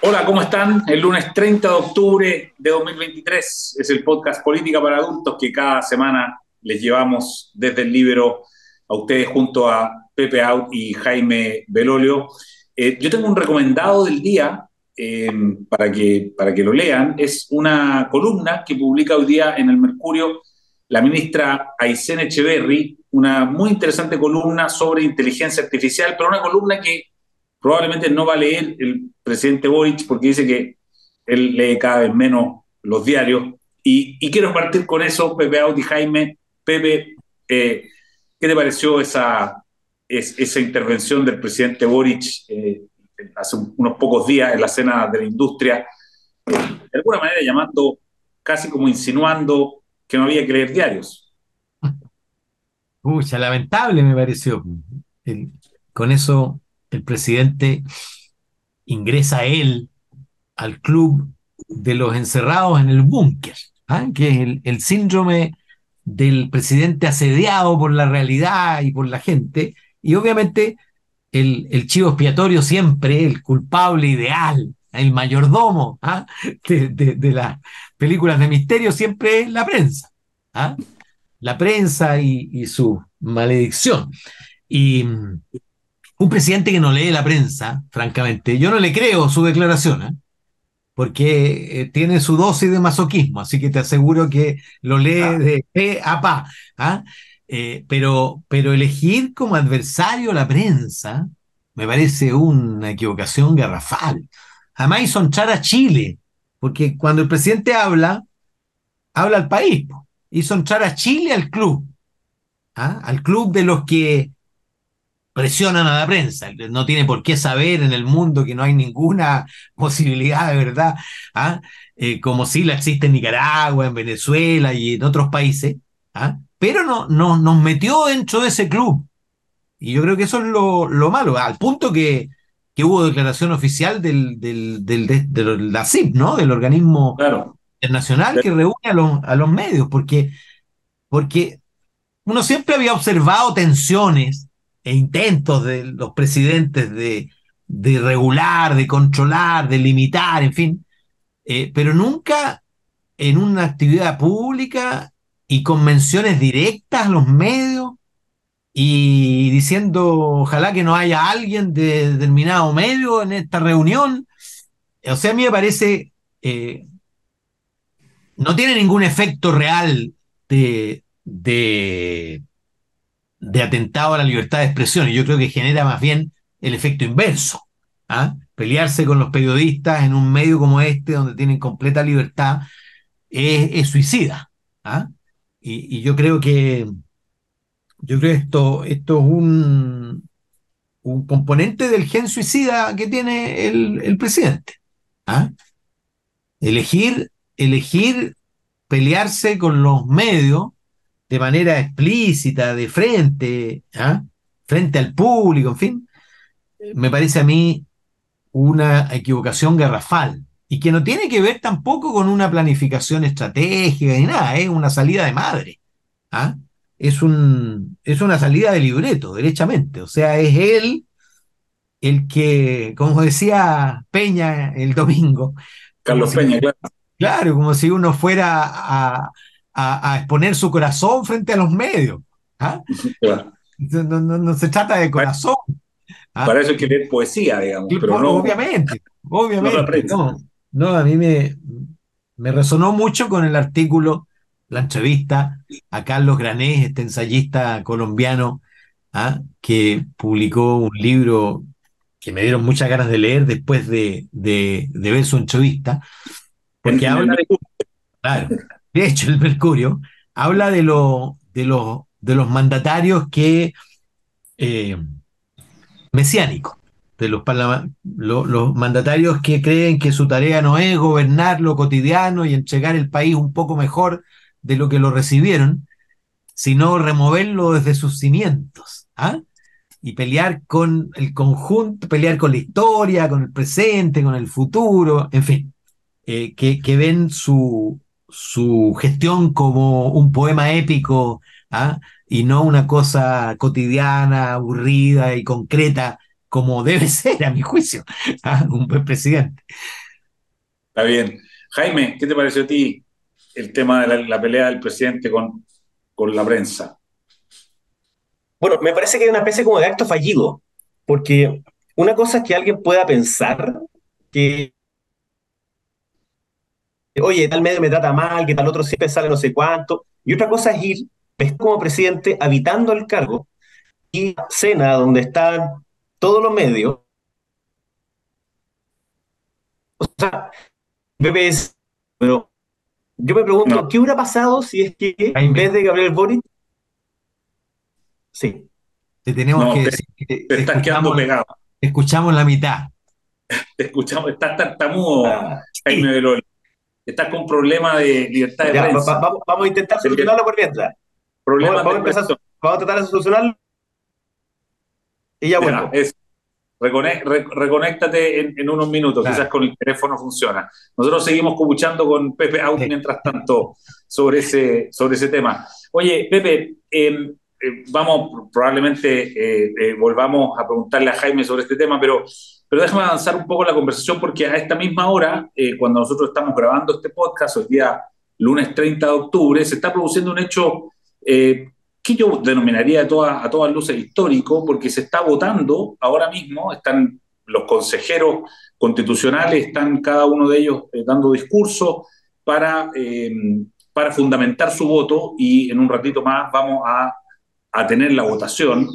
Hola, ¿cómo están? El lunes 30 de octubre de 2023 es el podcast Política para Adultos que cada semana les llevamos desde el libro a ustedes junto a Pepe Out y Jaime Belolio. Eh, yo tengo un recomendado del día eh, para, que, para que lo lean. Es una columna que publica hoy día en el Mercurio la ministra Aysén Echeverry, una muy interesante columna sobre inteligencia artificial, pero una columna que probablemente no va a leer el presidente Boric porque dice que él lee cada vez menos los diarios. Y, quiero partir con eso, Pepe Audi Jaime. Pepe, eh, ¿qué te pareció esa, esa intervención del presidente Boric eh, hace unos pocos días en la cena de la industria? de alguna manera llamando, casi como insinuando que no había que leer diarios. Pucha, lamentable me pareció. con eso el presidente ingresa él al club de los encerrados en el búnker, ¿ah? que es el, síndrome del presidente asediado por la realidad y por la gente, y obviamente el, chivo expiatorio siempre, el culpable ideal, el mayordomo ¿ah? de, las películas de misterio siempre es la prensa. ¿ah? La prensa y, y, su maledicción. Y, un presidente que no lee la prensa, francamente, yo no le creo su declaración, ¿eh? porque eh, tiene su dosis de masoquismo, así que te aseguro que lo lee ah. de pe a pa. ¿ah? Eh, pero, pero elegir como adversario la prensa me parece una equivocación garrafal. Jamás hizo entrar a Chile, porque cuando el presidente habla, habla al país. Hizo entrar a Chile al club, ¿ah? al club de los que presionan a la prensa. No tiene por qué saber en el mundo que no hay ninguna posibilidad de verdad, ¿ah? Eh, como si la existe en Nicaragua, en Venezuela y en otros países, ¿ah? pero no, no, nos metió dentro de ese club. Y yo creo que eso es lo, malo, al punto que, que, hubo declaración oficial del, del, del, de, la CIP, ¿no? Del organismo internacional que reúne a los, a los medios, porque, porque uno siempre había observado tensiones e intentos de los presidentes de, regular, de controlar, de limitar, en fin, eh, pero nunca en una actividad pública y con menciones directas a los medios y diciendo ojalá que no haya alguien de determinado medio en esta reunión. O sea, a mí me parece, eh, no tiene ningún efecto real de, de de atentado a la libertad de expresión y yo creo que genera más bien el efecto inverso. ¿ah? Pelearse con los periodistas en un medio como este, donde tienen completa libertad, es, suicida. ¿ah? Y, yo creo que yo creo esto, esto es un, un componente del gen suicida que tiene el, el presidente. ¿ah? Elegir, elegir pelearse con los medios de manera explícita, de frente, ¿ah? frente al público, en fin, me parece a mí una equivocación garrafal y que no tiene que ver tampoco con una planificación estratégica ni nada, es una salida de madre. ¿ah? Es, un, es una salida de libreto, derechamente. O sea, es él el que, como decía Peña el domingo. Carlos Peña, claro. Claro, como si uno fuera a, a, exponer su corazón frente a los medios. ¿ah? No, se trata de corazón. ¿ah? Para eso hay que leer poesía, digamos. Pero no, obviamente, obviamente. No, a mí me, me resonó mucho con el artículo, la entrevista a Carlos Granés, este ensayista colombiano, ¿ah? que publicó un libro que me dieron muchas ganas de leer después de, de, ver su entrevista, porque habla de... Claro, de hecho, el Mercurio habla de, de, de los mandatarios que eh, mesiánicos, de los, los mandatarios que creen que su tarea no es gobernar lo cotidiano y entregar el país un poco mejor de lo que lo recibieron, sino removerlo desde sus cimientos. ¿ah? y pelear con el conjunto, pelear con la historia, con el presente, con el futuro, en fin, eh, que, que, ven su, su gestión como un poema épico ¿ah? y no una cosa cotidiana, aburrida y concreta como debe ser, a mi juicio, ¿ah? un buen presidente. Está bien. Jaime, ¿qué te pareció a ti el tema de la, pelea del presidente con, con la prensa? Bueno, me parece que hay una especie como de acto fallido, porque una cosa es que alguien pueda pensar que, oye, tal medio me trata mal, que tal otro siempre sale no sé cuánto, y otra cosa es ir como presidente habitando el cargo y cena donde están todos los medios. O sea, pero yo me pregunto, ¿qué hubiera pasado si es que en vez de Gabriel Boric Sí. Te tenemos que decir que te estás quedando pegado. Escuchamos la mitad. Te escuchamos, estás tartamudo, ah, Belol. Estás con problemas de libertad de prensa. Vamos, vamos, a intentar solucionarlo por mientras. Problemas vamos, vamos, a vamos a tratar de solucionarlo. Y ya bueno. reconéctate en, unos minutos, quizás con el teléfono funciona. Nosotros seguimos escuchando con Pepe Audi mientras tanto sobre ese, sobre ese tema. Oye, Pepe, eh, eh, vamos, probablemente eh, eh, volvamos a preguntarle a Jaime sobre este tema, pero, pero déjame avanzar un poco la conversación porque a esta misma hora, cuando nosotros estamos grabando este podcast, el día lunes 30 de octubre, se está produciendo un hecho que yo denominaría a, toda, a todas luces histórico, porque se está votando ahora mismo, están los consejeros constitucionales, están cada uno de ellos dando discursos para, para fundamentar su voto y en un ratito más vamos a a tener la votación.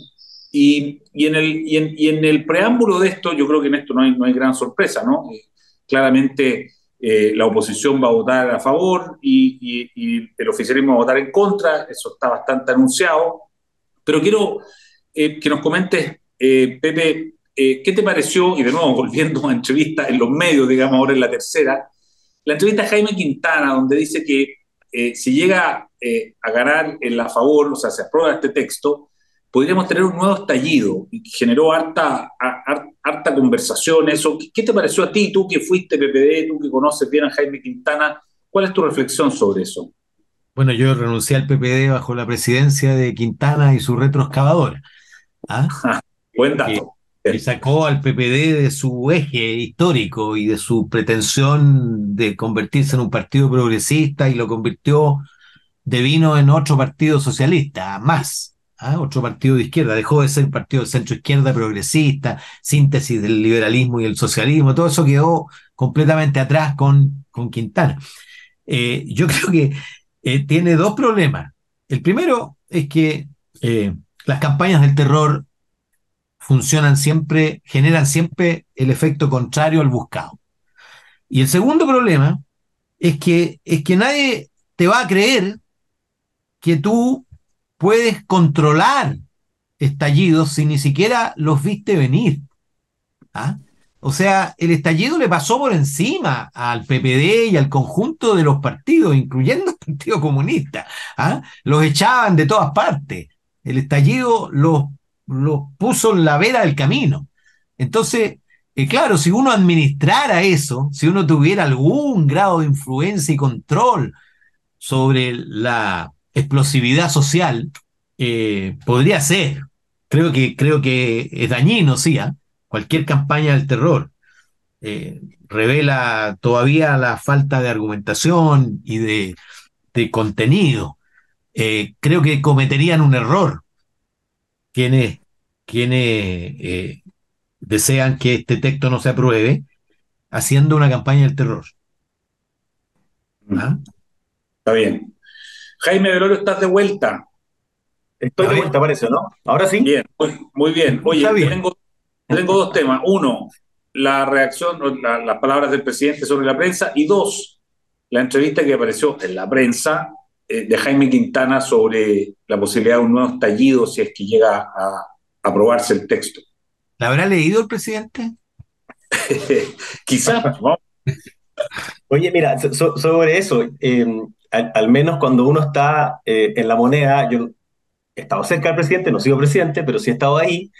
Y, en el, y, en, el preámbulo de esto, yo creo que en esto no hay, no hay gran sorpresa, ¿no? Eh, claramente eh, la oposición va a votar a favor y, el oficialismo va a votar en contra, eso está bastante anunciado. Pero quiero eh, que nos comentes, Pepe, ¿qué te pareció? Y de nuevo, volviendo a entrevista en los medios, digamos ahora en la tercera, la entrevista a Jaime Quintana, donde dice que si llega eh, a ganar en la favor, o sea, se aprueba este texto, podríamos tener un nuevo estallido y generó harta, harta, conversación eso. ¿Qué te pareció a ti, tú que fuiste PPD, tú que conoces bien a Jaime Quintana? ¿Cuál es tu reflexión sobre eso? Bueno, yo renuncié al PPD bajo la presidencia de Quintana y su retroexcavadora. ¿ah? Buen dato. Y sacó al PPD de su eje histórico y de su pretensión de convertirse en un partido progresista y lo convirtió devino en otro partido socialista, más, ¿ah? otro partido de izquierda, dejó de ser partido de centro izquierda progresista, síntesis del liberalismo y el socialismo, todo eso quedó completamente atrás con, con Quintana. Eh, yo creo que eh, tiene dos problemas. El primero es que eh, las campañas del terror funcionan siempre, generan siempre el efecto contrario al buscado. Y el segundo problema es que, es que nadie te va a creer que tú puedes controlar estallidos si ni siquiera los viste venir. ¿Ah? O sea, el estallido le pasó por encima al PPD y al conjunto de los partidos, incluyendo el Partido Comunista. ¿ah? Los echaban de todas partes. El estallido los, los puso en la vera del camino. Entonces, eh, claro, si uno administrara eso, si uno tuviera algún grado de influencia y control sobre la explosividad social, eh, podría ser. Creo que, creo que es dañino, sí, ¿ah? cualquier campaña del terror. Eh, revela todavía la falta de argumentación y de, contenido. Eh, creo que cometerían un error quienes, quienes desean que este texto no se apruebe haciendo una campaña del terror. ¿Ah? Está bien. Jaime Velorio, estás de vuelta. Estoy de vuelta, parece, ¿no? Ahora sí. Bien, muy, bien. Oye, Tengo, dos temas. Uno, la reacción, las palabras del presidente sobre la prensa. Y dos, la entrevista que apareció en la prensa eh, de Jaime Quintana sobre la posibilidad de un nuevo estallido si es que llega a aprobarse el texto. ¿La habrá leído el presidente? Quizás. Oye, mira, sobre eso, eh, al, menos cuando uno está eh, en la moneda, yo he estado cerca del presidente, no sigo presidente, pero sí he estado ahí,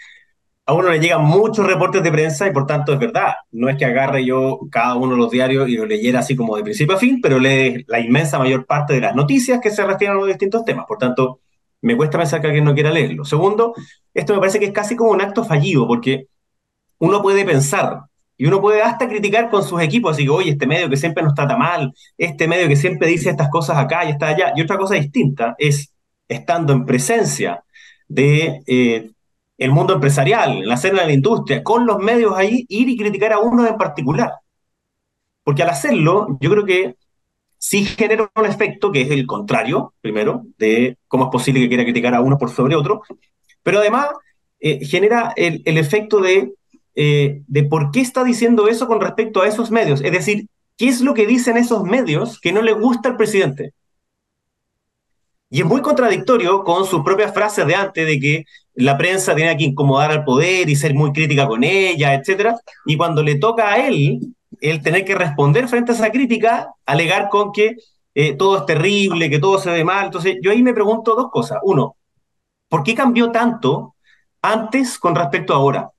a uno le llegan muchos reportes de prensa y por tanto es verdad. No es que agarre yo cada uno de los diarios y lo leyera así como de principio a fin, pero lee la inmensa mayor parte de las noticias que se refieren a los distintos temas. Por tanto, me cuesta pensar que alguien no quiera leerlo. Segundo, esto me parece que es casi como un acto fallido, porque uno puede pensar y uno puede hasta criticar con sus equipos, así que, oye, este medio que siempre nos trata mal, este medio que siempre dice estas cosas acá y está allá. Y otra cosa distinta es, estando en presencia de eh, el mundo empresarial, la escena de la industria, con los medios ahí, ir y criticar a uno en particular. Porque al hacerlo, yo creo que sí genera un efecto que es el contrario, primero, de cómo es posible que quiera criticar a uno por sobre otro, pero además eh, genera el, el efecto de eh, de por qué está diciendo eso con respecto a esos medios. Es decir, ¿qué es lo que dicen esos medios que no le gusta al presidente? Y es muy contradictorio con sus propias frases de antes de que la prensa tiene que incomodar al poder y ser muy crítica con ella, etc. Y cuando le toca a él, él tener que responder frente a esa crítica, alegar con que eh, todo es terrible, que todo se ve mal. Entonces, yo ahí me pregunto dos cosas. Uno, ¿por qué cambió tanto antes con respecto a ahora?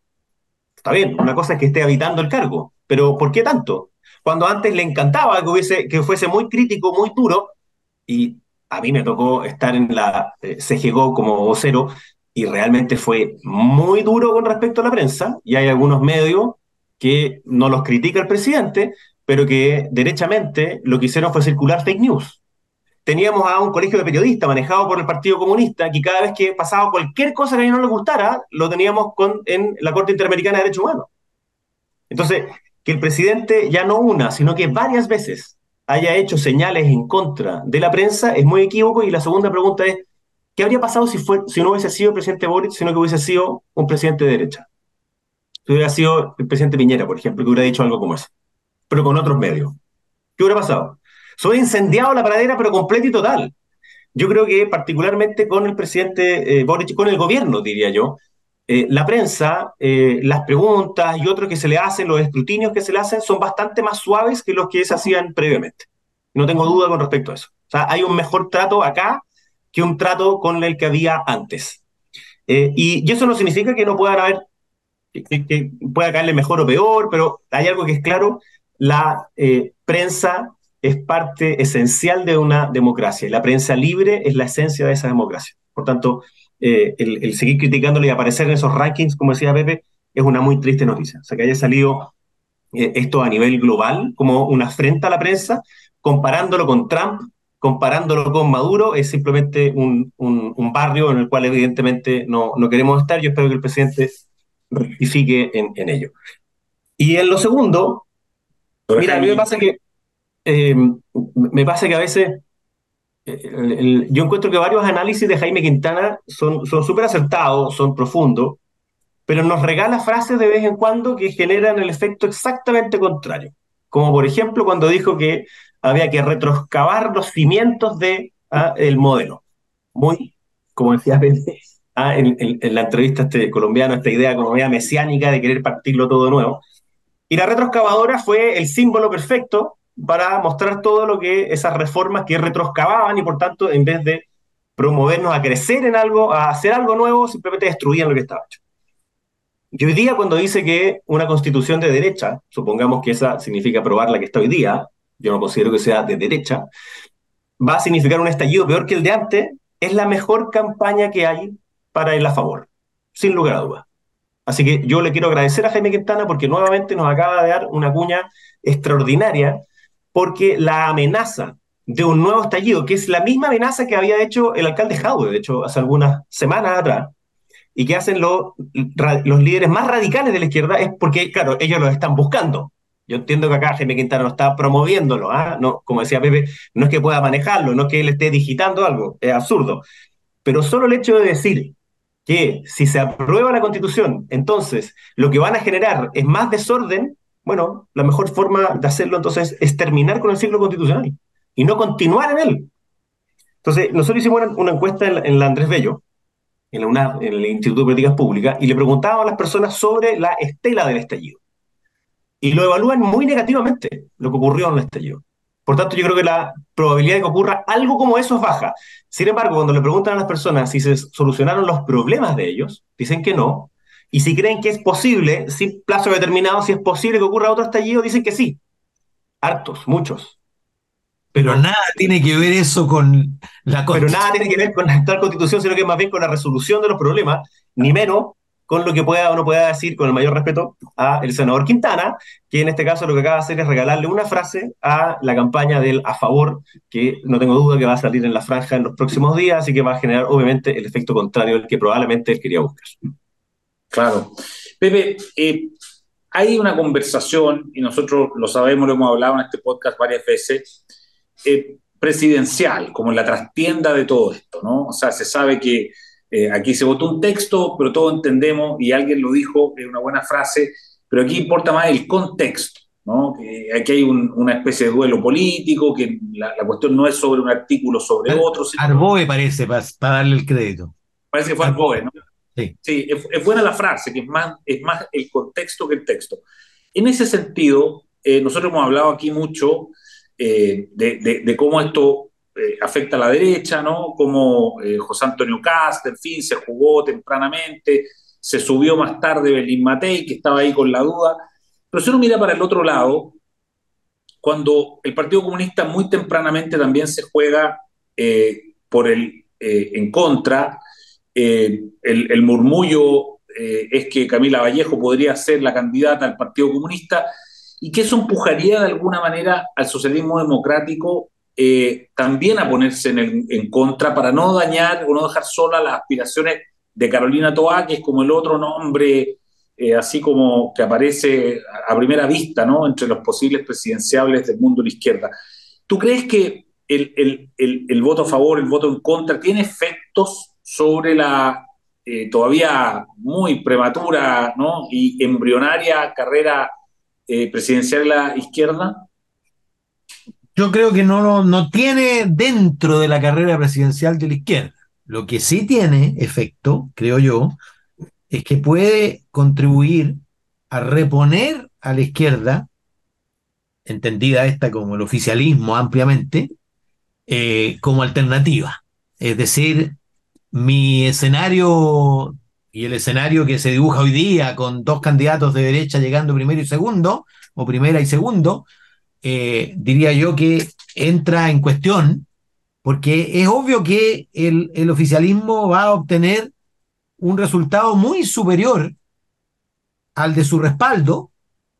Está bien, una cosa es que esté habitando el cargo, pero ¿por qué tanto? Cuando antes le encantaba que, hubiese, que fuese muy crítico, muy duro, y a mí me tocó estar en la eh, CGGO como vocero, y realmente fue muy duro con respecto a la prensa, y hay algunos medios que no los critica el presidente, pero que derechamente lo que hicieron fue circular fake news teníamos a un colegio de periodistas manejado por el Partido Comunista que cada vez que pasaba cualquier cosa que a ellos no les gustara, lo teníamos con, en la Corte Interamericana de Derechos Humanos. Entonces, que el presidente ya no una, sino que varias veces haya hecho señales en contra de la prensa es muy equívoco y la segunda pregunta es, ¿qué habría pasado si, fue, si no hubiese sido el presidente Boric, sino que hubiese sido un presidente de derecha? Si hubiera sido el presidente Piñera, por ejemplo, que hubiera dicho algo como eso, pero con otros medios. ¿Qué hubiera pasado? Soy incendiado la pradera, pero completo y total. Yo creo que particularmente con el presidente eh, Boric, con el gobierno, diría yo, eh, la prensa, eh, las preguntas y otros que se le hacen, los escrutinios que se le hacen, son bastante más suaves que los que se hacían previamente. No tengo duda con respecto a eso. O sea, hay un mejor trato acá que un trato con el que había antes. y, eso no significa que no puedan haber, que, que, pueda caerle mejor o peor, pero hay algo que es claro, la prensa es parte esencial de una democracia. La prensa libre es la esencia de esa democracia. Por tanto, eh, el, seguir criticándole y aparecer en esos rankings, como decía Pepe, es una muy triste noticia. O sea, que haya salido eh, esto a nivel global como una afrenta a la prensa, comparándolo con Trump, comparándolo con Maduro, es simplemente un, barrio en el cual evidentemente no, no, queremos estar. Yo espero que el presidente rectifique en, en ello. Y en lo segundo, mira, a mí me pasa que eh, me pasa que a veces yo encuentro que varios análisis de Jaime Quintana son súper acertados, son profundos, pero nos regala frases de vez en cuando que generan el efecto exactamente contrario. Como por ejemplo cuando dijo que había que retroscavar los cimientos del ah, el modelo. Muy, como decía ah, en, la entrevista este colombiano, esta idea como idea mesiánica de querer partirlo todo de nuevo. Y la retroexcavadora fue el símbolo perfecto para mostrar todo lo que esas reformas que retroscavaban y por tanto en vez de promovernos a crecer en algo, a hacer algo nuevo, simplemente destruían lo que estaba hecho. Y hoy día cuando dice que una constitución de derecha, supongamos que esa significa aprobar la que está hoy día, yo no considero que sea de derecha, va a significar un estallido peor que el de antes, es la mejor campaña que hay para ir a favor, sin lugar a dudas. Así que yo le quiero agradecer a Jaime Quintana porque nuevamente nos acaba de dar una cuña extraordinaria porque la amenaza de un nuevo estallido, que es la misma amenaza que había hecho el alcalde Jaude, de hecho, hace algunas semanas atrás, y que hacen los líderes más radicales de la izquierda, es porque, claro, ellos lo están buscando. Yo entiendo que acá Jaime Quintana no está promoviéndolo, ¿ah? no, como decía Pepe, no es que pueda manejarlo, no es que él esté digitando algo, es absurdo. Pero solo el hecho de decir que si se aprueba la constitución, entonces lo que van a generar es más desorden, bueno, la mejor forma de hacerlo entonces es terminar con el ciclo constitucional y no continuar en él. Entonces, nosotros hicimos una, encuesta en la, Andrés Bello, en, la UNAD, en el Instituto de Políticas Públicas, y le preguntábamos a las personas sobre la estela del estallido. Y lo evalúan muy negativamente, lo que ocurrió en el estallido. Por tanto, yo creo que la probabilidad de que ocurra algo como eso es baja. Sin embargo, cuando le preguntan a las personas si se solucionaron los problemas de ellos, dicen que no, y si creen que es posible, sin plazo determinado, si es posible que ocurra otro estallido, dicen que sí. Hartos, muchos. Pero, nada tiene que ver eso con la Pero nada tiene que ver con la actual constitución, sino que más bien con la resolución de los problemas, ni menos con lo que pueda o no pueda decir, con el mayor respeto, a el senador Quintana, que en este caso lo que acaba de hacer es regalarle una frase a la campaña del a favor, que no tengo duda que va a salir en la franja en los próximos días, así que va a generar obviamente el efecto contrario al que probablemente él quería buscar. Claro. Pepe, eh, hay una conversación, y nosotros lo sabemos, lo hemos hablado en este podcast varias veces, eh, presidencial, como la trastienda de todo esto, ¿no? O sea, se sabe que eh, aquí se votó un texto, pero todos entendemos, y alguien lo dijo, es una buena frase, pero aquí importa más el contexto, ¿no? Que aquí hay una especie de duelo político, que la, cuestión no es sobre un artículo sobre otro. Sino Arboe parece, para, darle el crédito. Parece que fue Arboe, ¿no? Sí, sí es, buena la frase, que es más, es más el contexto que el texto. En ese sentido, eh, nosotros hemos hablado aquí mucho eh, de, cómo esto eh, afecta a la derecha, ¿no? Cómo José Antonio Cast, en fin, se jugó tempranamente, se subió más tarde Belín Matei, que estaba ahí con la duda. Pero si uno mira para el otro lado, cuando el Partido Comunista muy tempranamente también se juega por el en contra, eh, el, murmullo eh, es que Camila Vallejo podría ser la candidata al Partido Comunista y que eso empujaría de alguna manera al socialismo democrático eh, también a ponerse en, contra para no dañar o no dejar sola las aspiraciones de Carolina Toá, que es como el otro nombre, así como que aparece a, primera vista, ¿no? Entre los posibles presidenciables del mundo de la izquierda. ¿Tú crees que el, el voto a favor, el voto en contra, tiene efectos sobre la eh, todavía muy prematura ¿no? y embrionaria carrera eh, presidencial de la izquierda? Yo creo que no, no tiene dentro de la carrera presidencial de la izquierda. Lo que sí tiene efecto, creo yo, es que puede contribuir a reponer a la izquierda, entendida esta como el oficialismo ampliamente, eh, como alternativa. Es decir, mi escenario y el escenario que se dibuja hoy día con dos candidatos de derecha llegando primero y segundo, o primera y segundo, eh, diría yo que entra en cuestión, porque es obvio que el, el oficialismo va a obtener un resultado muy superior al de su respaldo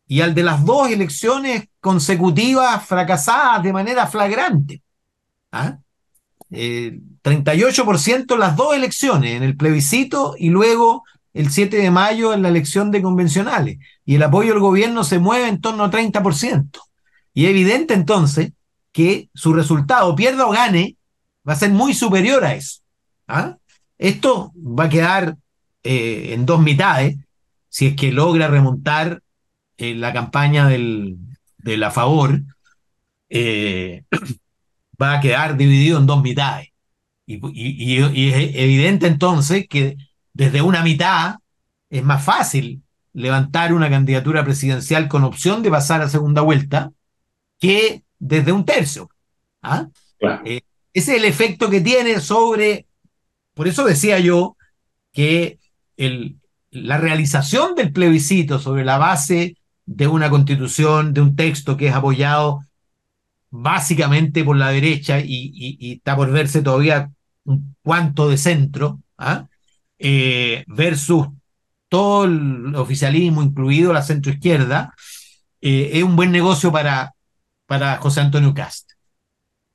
y al de las dos elecciones consecutivas fracasadas de manera flagrante. ¿Ah? Eh, 38% las dos elecciones, en el plebiscito y luego el 7 de mayo en la elección de convencionales. Y el apoyo del gobierno se mueve en torno a 30%. Y es evidente entonces que su resultado, pierda o gane, va a ser muy superior a eso. ¿ah? Esto va a quedar eh, en dos mitades si es que logra remontar eh, la campaña del, a favor. Eh, va a quedar dividido en dos mitades. Y, es evidente entonces que desde una mitad es más fácil levantar una candidatura presidencial con opción de pasar a segunda vuelta que desde un tercio. ¿ah? Eh, ese es el efecto que tiene sobre, por eso decía yo que el, la realización del plebiscito sobre la base de una constitución, de un texto que es apoyado básicamente por la derecha y, está por verse todavía un cuanto de centro, ¿ah? eh, versus todo el oficialismo, incluido la centroizquierda, eh, es un buen negocio para, para José Antonio Cast.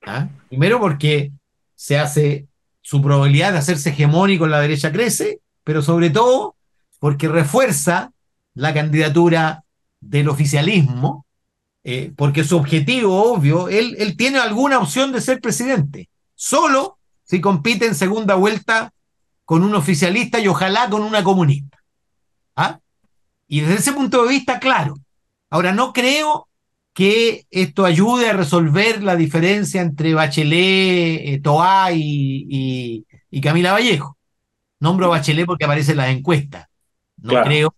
¿ah? Primero porque se hace, su probabilidad de hacerse hegemónico en la derecha crece, pero sobre todo porque refuerza la candidatura del oficialismo eh, porque su objetivo, obvio, él, él tiene alguna opción de ser presidente, solo si compite en segunda vuelta con un oficialista y ojalá con una comunista. ¿Ah? Y desde ese punto de vista, claro. Ahora, no creo que esto ayude a resolver la diferencia entre Bachelet, eh, Toá y, y, Camila Vallejo. Nombro a Bachelet porque aparece en las encuestas. No creo,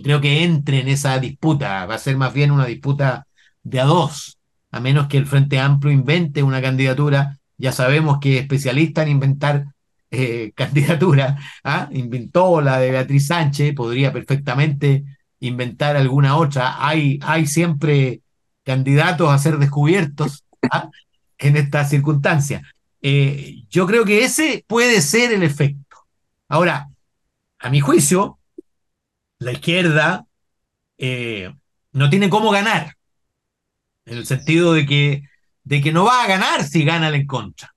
creo que entre en esa disputa. Va a ser más bien una disputa de a dos, a menos que el Frente Amplio invente una candidatura. Ya sabemos que es especialista en inventar eh, candidaturas. ¿ah? Inventó la de Beatriz Sánchez, podría perfectamente inventar alguna otra. Hay, hay siempre candidatos a ser descubiertos ¿ah? en esta circunstancia. Eh, yo creo que ese puede ser el efecto. Ahora, a mi juicio, la izquierda eh, no tiene cómo ganar, en el sentido de que, de que no va a ganar si gana en contra.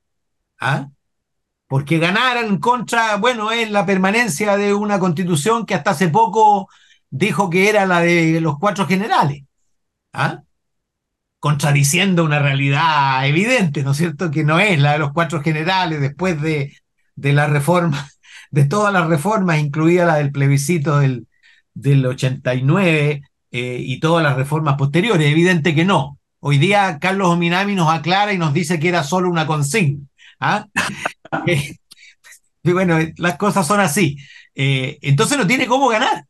¿Ah? Porque ganar en contra, bueno, es la permanencia de una constitución que hasta hace poco dijo que era la de los cuatro generales. ¿Ah? Contradiciendo una realidad evidente, ¿no es cierto? Que no es la de los cuatro generales después de, de la reforma, de todas las reformas, incluida la del plebiscito del, del 89 eh, y todas las reformas posteriores. Evidente que no. Hoy día Carlos Ominami nos aclara y nos dice que era solo una consigna. ¿ah? y bueno, las cosas son así. Eh, entonces no tiene cómo ganar.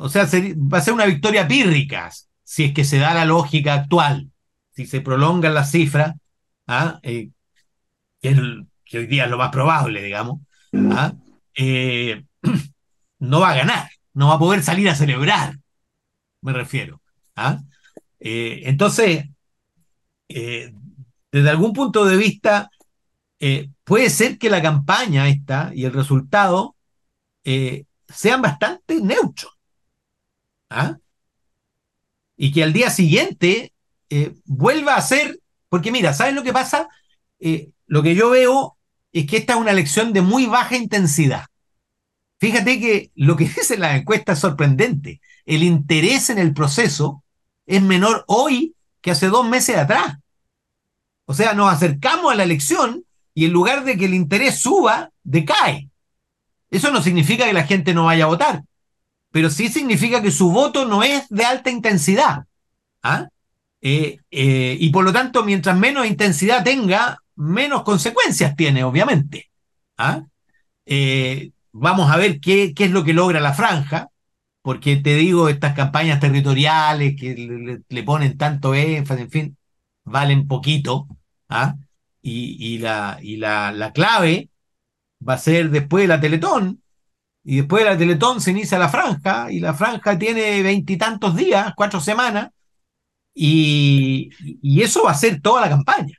O sea, va a ser una victoria pírrica si es que se da la lógica actual, si se prolongan las cifras, ¿ah? Eh, que, hoy día es lo más probable, digamos, ¿ah? eh, no va a ganar, no va a poder salir a celebrar, me refiero. Entonces, desde algún punto de vista, eh, puede ser que la campaña esta y el resultado eh, sean bastante neutros. ¿ah? Y que al día siguiente eh, vuelva a ser, porque mira, ¿sabes lo que pasa? lo que yo veo es que esta es una elección de muy baja intensidad. Fíjate que lo que dice la encuesta es sorprendente. El interés en el proceso es menor hoy que hace dos meses atrás. O sea, nos acercamos a la elección y en lugar de que el interés suba, decae. Eso no significa que la gente no vaya a votar, pero sí significa que su voto no es de alta intensidad. ¿ah? Eh, eh, y por lo tanto, mientras menos intensidad tenga, menos consecuencias tiene, obviamente. ¿ah? Eh, vamos a ver qué, qué, es lo que logra la franja, porque te digo, estas campañas territoriales que le, le ponen tanto énfasis, en fin, valen poquito, ¿ah? y, la, y la, clave va a ser después de la Teletón, y después de la Teletón se inicia la franja, y la franja tiene veintitantos días, cuatro semanas, y, eso va a ser toda la campaña.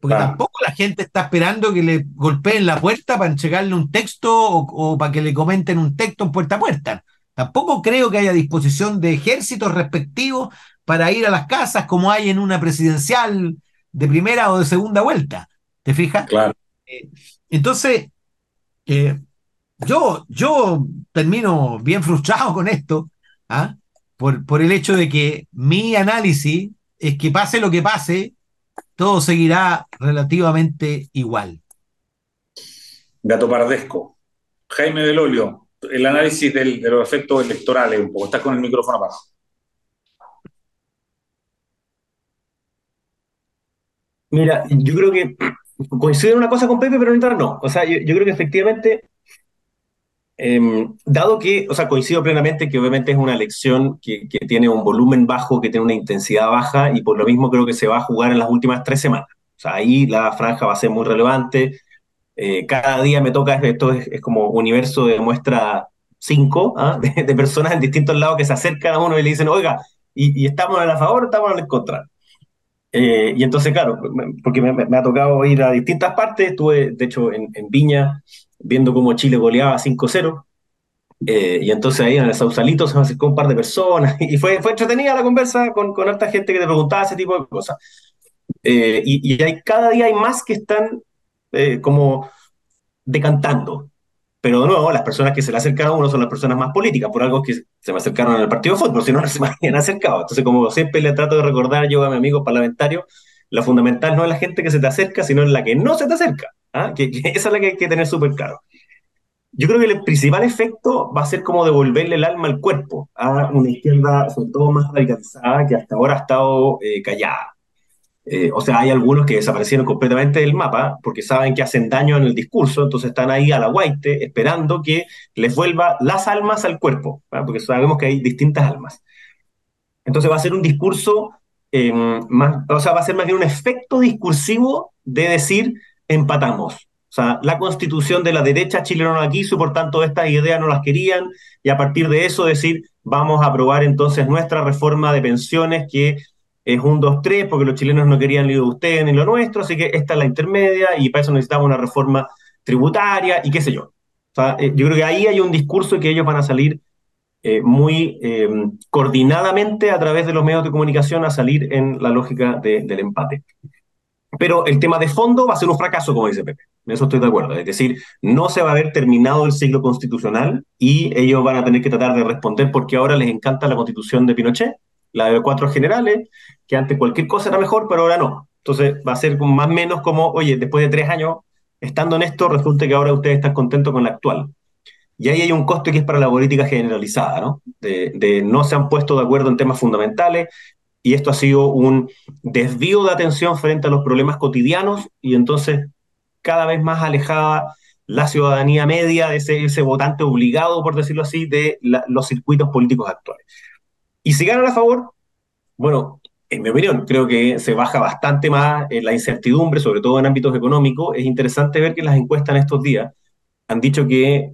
Porque tampoco la gente está esperando que le golpeen la puerta para entregarle un texto o, o, para que le comenten un texto en puerta a puerta. Tampoco creo que haya disposición de ejércitos respectivos para ir a las casas como hay en una presidencial de primera o de segunda vuelta. ¿Te fijas? Claro. Eh, entonces, eh, yo, yo termino bien frustrado con esto, ¿ah? por, por el hecho de que mi análisis es que pase lo que pase, todo seguirá relativamente igual. Gato Pardesco. Jaime del Olio, el análisis de los efectos electorales un poco. Estás con el micrófono abajo. Mira, yo creo que coincide en una cosa con Pepe, pero en otra no. O sea, yo, creo que efectivamente, em, dado que, o sea, coincido plenamente que obviamente es una elección que, tiene un volumen bajo, que tiene una intensidad baja, y por lo mismo creo que se va a jugar en las últimas tres semanas. O sea, ahí la franja va a ser muy relevante. Eh, cada día me toca, esto es, como universo de muestra 5, ¿ah? de, personas en distintos lados que se acercan a uno y le dicen, oiga, ¿y, y estamos a favor o estamos la contra? Eh, y entonces, claro, porque me, ha tocado ir a distintas partes, estuve, de hecho, en, Viña, viendo cómo Chile goleaba 5-0, eh, y entonces ahí en el Sausalito se me acercó un par de personas, y fue, fue entretenida la conversa con, con harta gente que te preguntaba ese tipo de cosas. Eh, y, y hay, cada día hay más que están como decantando, pero de nuevo, las personas que se le acercan a uno son las personas más políticas, por algo que se me acercaron el partido de fútbol, si no, no se me habían acercado. Entonces, como siempre le trato de recordar yo a mi amigo parlamentario, lo fundamental no es la gente que se te acerca, sino la que no se te acerca. ¿ah? Que, esa es la que hay que tener súper claro. Yo creo que el principal efecto va a ser como devolverle el alma al cuerpo a una izquierda, sobre todo más radicalizada, que hasta ahora ha estado eh, callada. Eh, o sea, hay algunos que desaparecieron completamente del mapa porque saben que hacen daño en el discurso, entonces están ahí a la guaite esperando que les vuelva las almas al cuerpo, porque sabemos que hay distintas almas. Entonces va a ser un discurso, em, más, o sea, va a ser más bien un efecto discursivo de decir empatamos. O sea, la constitución de la derecha chilena la quiso, por tanto estas ideas no las querían, y a partir de eso decir, vamos a aprobar entonces nuestra reforma de pensiones que es un 2-3 porque los chilenos no querían ni lo de ustedes ni lo nuestro, así que esta es la intermedia y para eso necesitamos una reforma tributaria y qué sé yo. eh, yo creo que ahí hay un discurso que ellos van a salir eh, muy eh, coordinadamente a través de los medios de comunicación a salir en la lógica del empate. Pero el tema de fondo va a ser un fracaso, como dice Pepe. En eso estoy de acuerdo. Es decir, no se va a haber terminado el siglo constitucional y ellos van a tener que tratar de responder porque ahora les encanta la constitución de Pinochet, la de cuatro generales, que antes cualquier cosa era mejor, pero ahora no. Entonces va a ser más o menos como, oye, después de tres años estando en esto, resulta que ahora ustedes están contentos con la actual. Y ahí hay un costo que es para la política generalizada, ¿no? De, no se han puesto de acuerdo en temas fundamentales y esto ha sido un desvío de atención frente a los problemas cotidianos y entonces cada vez más alejada la ciudadanía media de ese, votante obligado, por decirlo así, de los circuitos políticos actuales. Y si ganan a favor, bueno, en mi opinión, creo que se baja bastante más la incertidumbre, sobre todo en ámbitos económicos. Es interesante ver que las encuestas en estos días han dicho que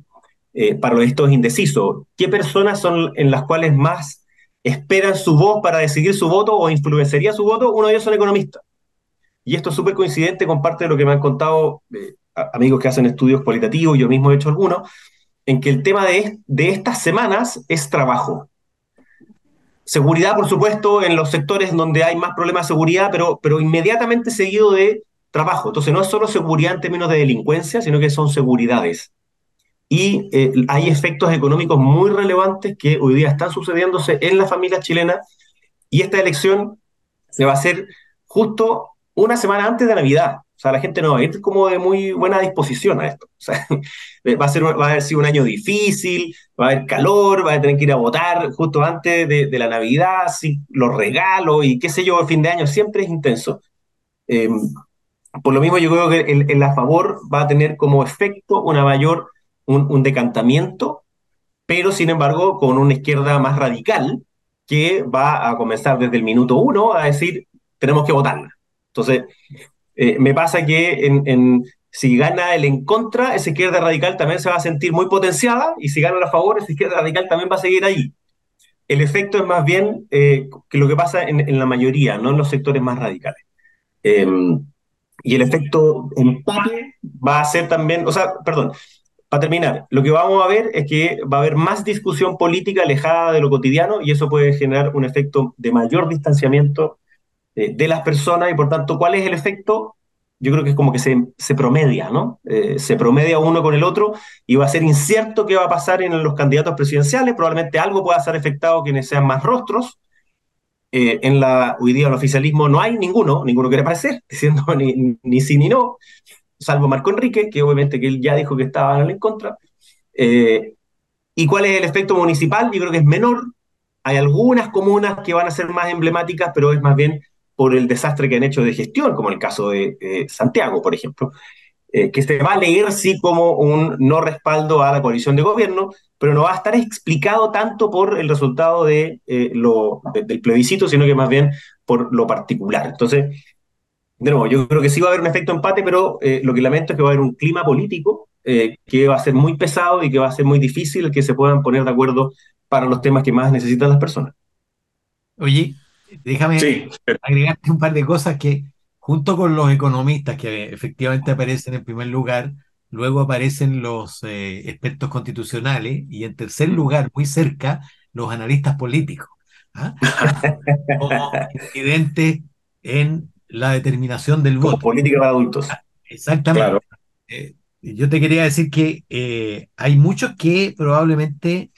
eh, para estos indecisos, ¿qué personas son en las cuales más esperan su voz para decidir su voto o influenciaría su voto? Uno de ellos son economistas. Y esto es súper coincidente con parte de lo que me han contado eh, amigos que hacen estudios cualitativos, yo mismo he hecho algunos, en que el tema de, de estas semanas es trabajo. Seguridad, por supuesto, en los sectores donde hay más problemas de seguridad, pero, pero inmediatamente seguido de trabajo. Entonces no es solo seguridad en términos de delincuencia, sino que son seguridades. Y eh, hay efectos económicos muy relevantes que hoy día están sucediéndose en la familia chilena y esta elección se va a hacer justo una semana antes de Navidad. O sea, la gente no va a ir como de muy buena disposición a esto. O sea, va a, ser, va a haber sido un año difícil, va a haber calor, va a tener que ir a votar justo antes de, la Navidad, los regalos y qué sé yo, el fin de año siempre es intenso. Em, por lo mismo, yo creo que el, a favor va a tener como efecto una mayor, un decantamiento, pero sin embargo con una izquierda más radical que va a comenzar desde el minuto uno a decir, tenemos que votarla. Entonces, eh, me pasa que en, si gana el en contra, esa izquierda radical también se va a sentir muy potenciada y si gana a favor, esa izquierda radical también va a seguir ahí. El efecto es más bien eh, que lo que pasa en, la mayoría, no en los sectores más radicales. Em, y el efecto empate va a ser también, o sea, perdón, para terminar, lo que vamos a ver es que va a haber más discusión política alejada de lo cotidiano y eso puede generar un efecto de mayor distanciamiento eh, de las personas y por tanto, ¿cuál es el efecto? Yo creo que es como que se, se promedia, ¿no? Eh, se promedia uno con el otro y va a ser incierto qué va a pasar en los candidatos presidenciales, probablemente algo pueda ser afectado quienes sean más rostros. Eh, en la, hoy día el oficialismo no hay ninguno, ninguno quiere aparecer, diciendo ni, ni sí ni no, salvo Marco Enrique, que obviamente que él ya dijo que estaba en contra. ¿Y cuál es el efecto municipal? Yo creo que es menor. Hay algunas comunas que van a ser más emblemáticas, pero es más bien por el desastre que han hecho de gestión, como el caso de Santiago, por ejemplo, eh, que se va a leer sí como un no respaldo a la coalición de gobierno, pero no va a estar explicado tanto por el resultado de, eh, lo, del plebiscito, sino que más bien por lo particular. Entonces, de nuevo, yo creo que sí va a haber un efecto empate, pero eh, lo que lamento es que va a haber un clima político que va a ser muy pesado y que va a ser muy difícil que se puedan poner de acuerdo para los temas que más necesitan las personas. Oye, Déjame agregarte un par de cosas que, junto con los economistas que efectivamente aparecen en primer lugar, luego aparecen los eh, expertos constitucionales y en tercer lugar, muy cerca, los analistas políticos, ¿ah? como incidentes en la determinación del voto. política para adultos. Ah, exactamente. Eh, yo te quería decir que eh, hay muchos que probablemente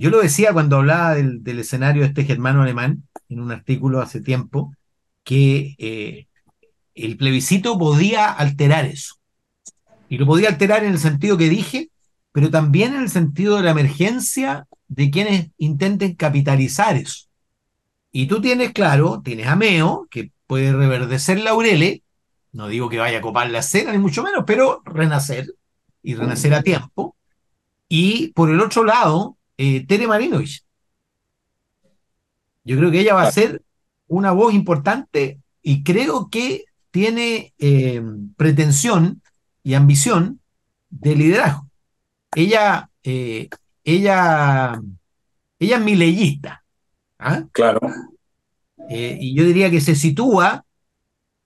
yo lo decía cuando hablaba del, escenario de este germano alemán en un artículo hace tiempo, que eh, el plebiscito podía alterar eso. Y lo podía alterar en el sentido que dije, pero también en el sentido de la emergencia de quienes intenten capitalizar eso. Y tú tienes, claro, tienes a Meo, que puede reverdecer laureles, no digo que vaya a copar la cena, ni mucho menos, pero renacer, y renacer a tiempo. Y por el otro lado, eh, Tere Marinovich. Yo creo que ella va a ser una voz importante y creo que tiene eh, pretensión y ambición de liderazgo. Ella, eh, ella, ella es mileyista. ¿ah? Claro. y yo diría que se sitúa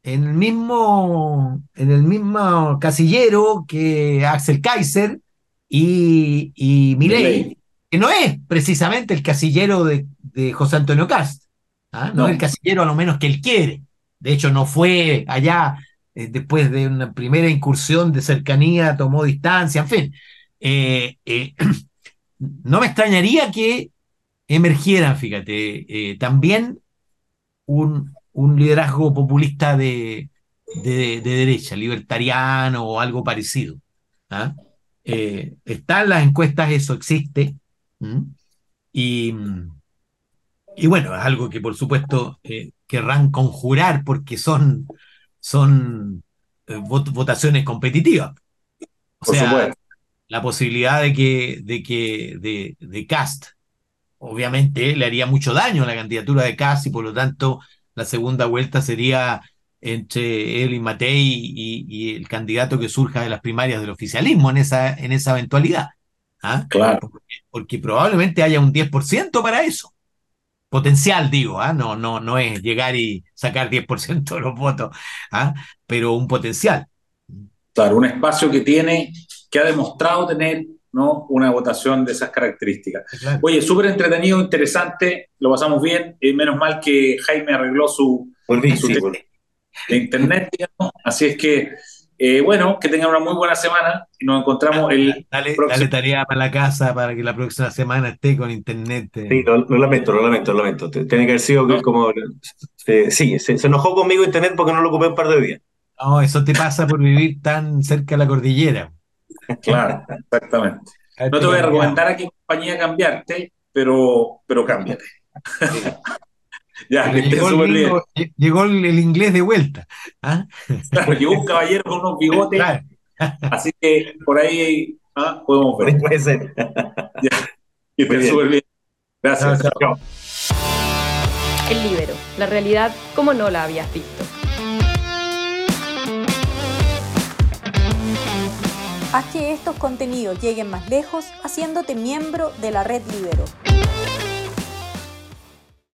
en el mismo, en el mismo casillero que Axel Kaiser y, y Milei, que no es precisamente el casillero de, José Antonio Cast, ¿ah? no, es el casillero a lo menos que él quiere. De hecho, no fue allá eh, después de una primera incursión de cercanía, tomó distancia, en fin. Eh, eh, no me extrañaría que emergieran, fíjate, también un, un liderazgo populista de, de, derecha, libertariano o algo parecido. ¿ah? Eh, están las encuestas, eso existe. Y, y, bueno, es algo que por supuesto eh, querrán conjurar porque son, son eh, votaciones competitivas. O sea, la posibilidad de que, de que de, de Cast, obviamente le haría mucho daño a la candidatura de Cast y por lo tanto la segunda vuelta sería entre él y Matei y, el candidato que surja de las primarias del oficialismo en esa, en esa eventualidad. ¿ah? Claro. Porque, probablemente haya un 10% para eso. Potencial, digo, ¿ah? no, no, no es llegar y sacar 10% de los votos, ¿ah? pero un potencial. Claro, un espacio que tiene, que ha demostrado tener ¿no? una votación de esas características. Oye, súper entretenido, interesante, lo pasamos bien, eh, menos mal que Jaime arregló su, de internet, así es que, eh, bueno, que tengan una muy buena semana y nos encontramos el dale, dale, tarea para la casa para que la próxima semana esté con internet. Eh. Sí, lo, lamento, lo lamento, lo lamento. Tiene que haber sido como... sí, se, se enojó conmigo internet porque no lo ocupé un par de días. No, eso te pasa por vivir tan cerca de la cordillera. Claro, exactamente. No te voy a recomendar a qué compañía cambiarte, pero, pero cámbiate. ya, que llegó, el bien. llegó el, inglés de vuelta. ¿ah? Claro, llegó un caballero con unos bigotes. Así que por ahí ¿ah? podemos ver. Puede ser. Ya. Te súper bien. Gracias. Chao. El libero, la realidad como no la habías visto. Haz que estos contenidos lleguen más lejos haciéndote miembro de la red Libero.